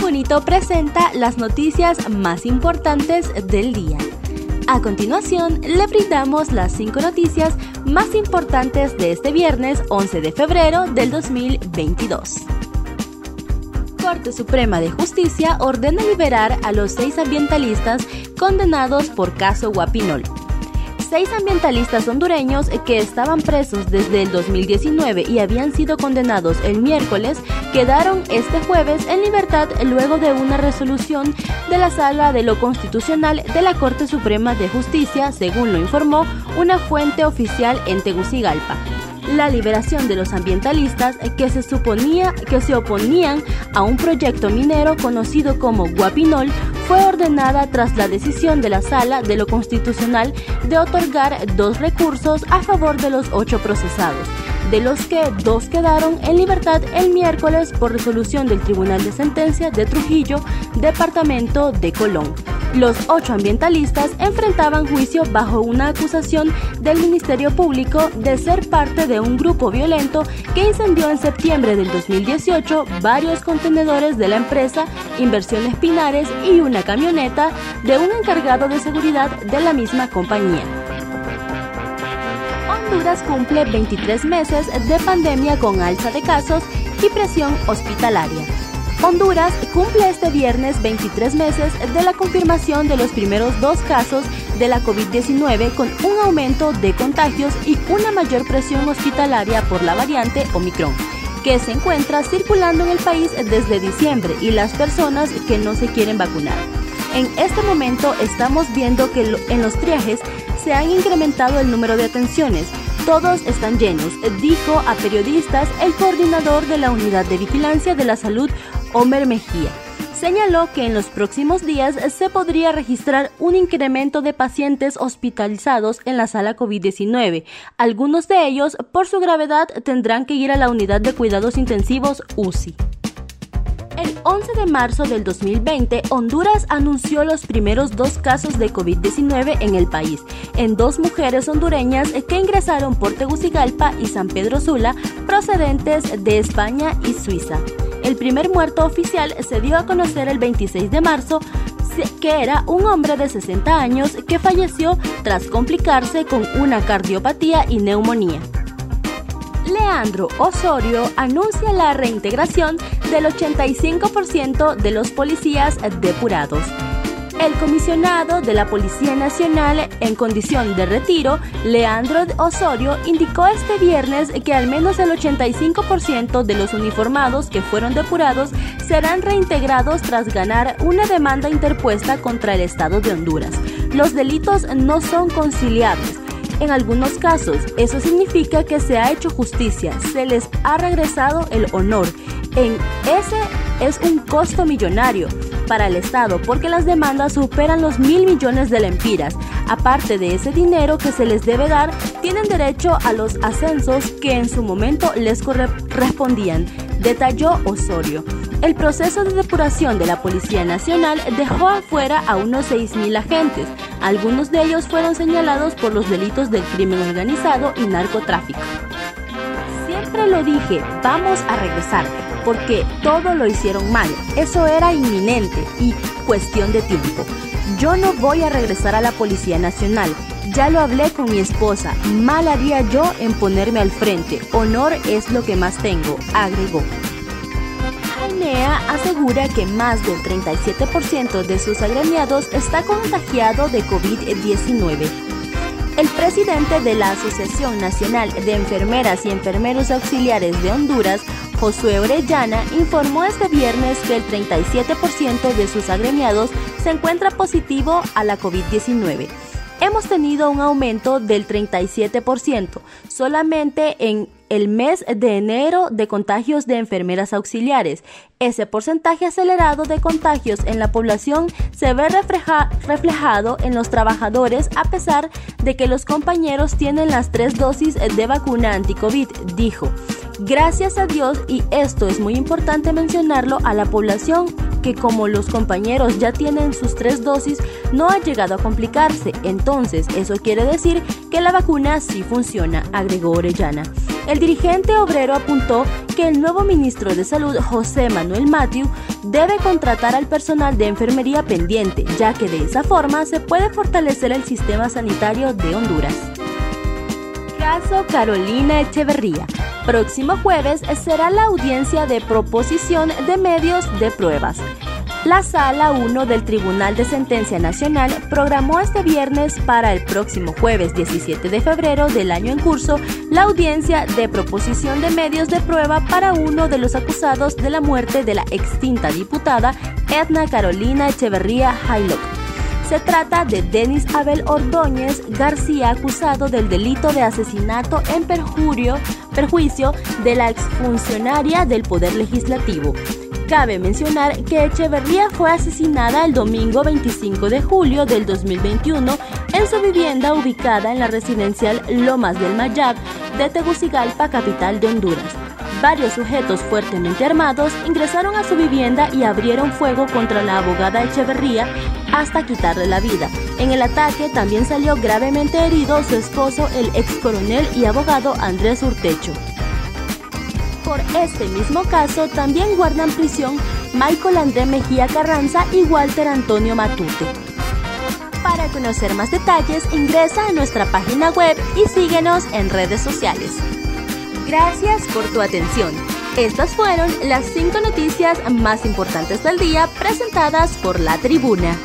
Bonito presenta las noticias más importantes del día. A continuación, le brindamos las cinco noticias más importantes de este viernes 11 de febrero del 2022. Corte Suprema de Justicia ordena liberar a los seis ambientalistas condenados por caso Guapinol seis ambientalistas hondureños que estaban presos desde el 2019 y habían sido condenados el miércoles quedaron este jueves en libertad luego de una resolución de la Sala de lo Constitucional de la Corte Suprema de Justicia, según lo informó una fuente oficial en Tegucigalpa. La liberación de los ambientalistas que se suponía que se oponían a un proyecto minero conocido como Guapinol fue ordenada tras la decisión de la Sala de lo Constitucional de otorgar dos recursos a favor de los ocho procesados, de los que dos quedaron en libertad el miércoles por resolución del Tribunal de Sentencia de Trujillo, Departamento de Colón. Los ocho ambientalistas enfrentaban juicio bajo una acusación del Ministerio Público de ser parte de un grupo violento que incendió en septiembre del 2018 varios contenedores de la empresa Inversiones Pinares y una camioneta de un encargado de seguridad de la misma compañía. Honduras cumple 23 meses de pandemia con alza de casos y presión hospitalaria. Honduras cumple este viernes 23 meses de la confirmación de los primeros dos casos de la COVID-19 con un aumento de contagios y una mayor presión hospitalaria por la variante Omicron que se encuentra circulando en el país desde diciembre y las personas que no se quieren vacunar. En este momento estamos viendo que en los triajes se han incrementado el número de atenciones. Todos están llenos, dijo a periodistas el coordinador de la Unidad de Vigilancia de la Salud, Homer Mejía. Señaló que en los próximos días se podría registrar un incremento de pacientes hospitalizados en la sala COVID-19. Algunos de ellos, por su gravedad, tendrán que ir a la unidad de cuidados intensivos UCI. El 11 de marzo del 2020, Honduras anunció los primeros dos casos de COVID-19 en el país, en dos mujeres hondureñas que ingresaron por Tegucigalpa y San Pedro Sula, procedentes de España y Suiza. El primer muerto oficial se dio a conocer el 26 de marzo, que era un hombre de 60 años que falleció tras complicarse con una cardiopatía y neumonía. Leandro Osorio anuncia la reintegración del 85% de los policías depurados. El comisionado de la Policía Nacional en condición de retiro, Leandro Osorio, indicó este viernes que al menos el 85% de los uniformados que fueron depurados serán reintegrados tras ganar una demanda interpuesta contra el Estado de Honduras. Los delitos no son conciliables. En algunos casos, eso significa que se ha hecho justicia, se les ha regresado el honor. En ese es un costo millonario para el Estado porque las demandas superan los mil millones de lempiras. Aparte de ese dinero que se les debe dar, tienen derecho a los ascensos que en su momento les correspondían, detalló Osorio. El proceso de depuración de la Policía Nacional dejó afuera a unos 6.000 agentes. Algunos de ellos fueron señalados por los delitos del crimen organizado y narcotráfico. Lo dije, vamos a regresar porque todo lo hicieron mal. Eso era inminente y cuestión de tiempo. Yo no voy a regresar a la Policía Nacional. Ya lo hablé con mi esposa. Mal haría yo en ponerme al frente. Honor es lo que más tengo, agregó. AINEA asegura que más del 37% de sus agremiados está contagiado de COVID-19. El presidente de la Asociación Nacional de Enfermeras y Enfermeros Auxiliares de Honduras, Josué Orellana informó este viernes que el 37% de sus agremiados se encuentra positivo a la COVID-19. Hemos tenido un aumento del 37% solamente en el mes de enero de contagios de enfermeras auxiliares. Ese porcentaje acelerado de contagios en la población se ve reflejado en los trabajadores a pesar de que los compañeros tienen las tres dosis de vacuna anti-COVID, dijo. Gracias a Dios, y esto es muy importante mencionarlo a la población, que como los compañeros ya tienen sus tres dosis, no ha llegado a complicarse. Entonces, eso quiere decir que la vacuna sí funciona, agregó Orellana. El dirigente obrero apuntó que el nuevo ministro de Salud, José Manuel Matthew, debe contratar al personal de enfermería pendiente, ya que de esa forma se puede fortalecer el sistema sanitario de Honduras. Caso Carolina Echeverría. Próximo jueves será la audiencia de proposición de medios de pruebas. La Sala 1 del Tribunal de Sentencia Nacional programó este viernes para el próximo jueves 17 de febrero del año en curso la audiencia de proposición de medios de prueba para uno de los acusados de la muerte de la extinta diputada Edna Carolina Echeverría Haylock. Se trata de Denis Abel Ordóñez García, acusado del delito de asesinato en perjurio, perjuicio de la exfuncionaria del Poder Legislativo. Cabe mencionar que Echeverría fue asesinada el domingo 25 de julio del 2021 en su vivienda ubicada en la residencial Lomas del Mayab de Tegucigalpa, capital de Honduras. Varios sujetos fuertemente armados ingresaron a su vivienda y abrieron fuego contra la abogada Echeverría hasta quitarle la vida. En el ataque también salió gravemente herido su esposo, el ex coronel y abogado Andrés Urtecho. Por este mismo caso también guardan prisión Michael André Mejía Carranza y Walter Antonio Matute. Para conocer más detalles ingresa a nuestra página web y síguenos en redes sociales. Gracias por tu atención. Estas fueron las cinco noticias más importantes del día presentadas por la tribuna.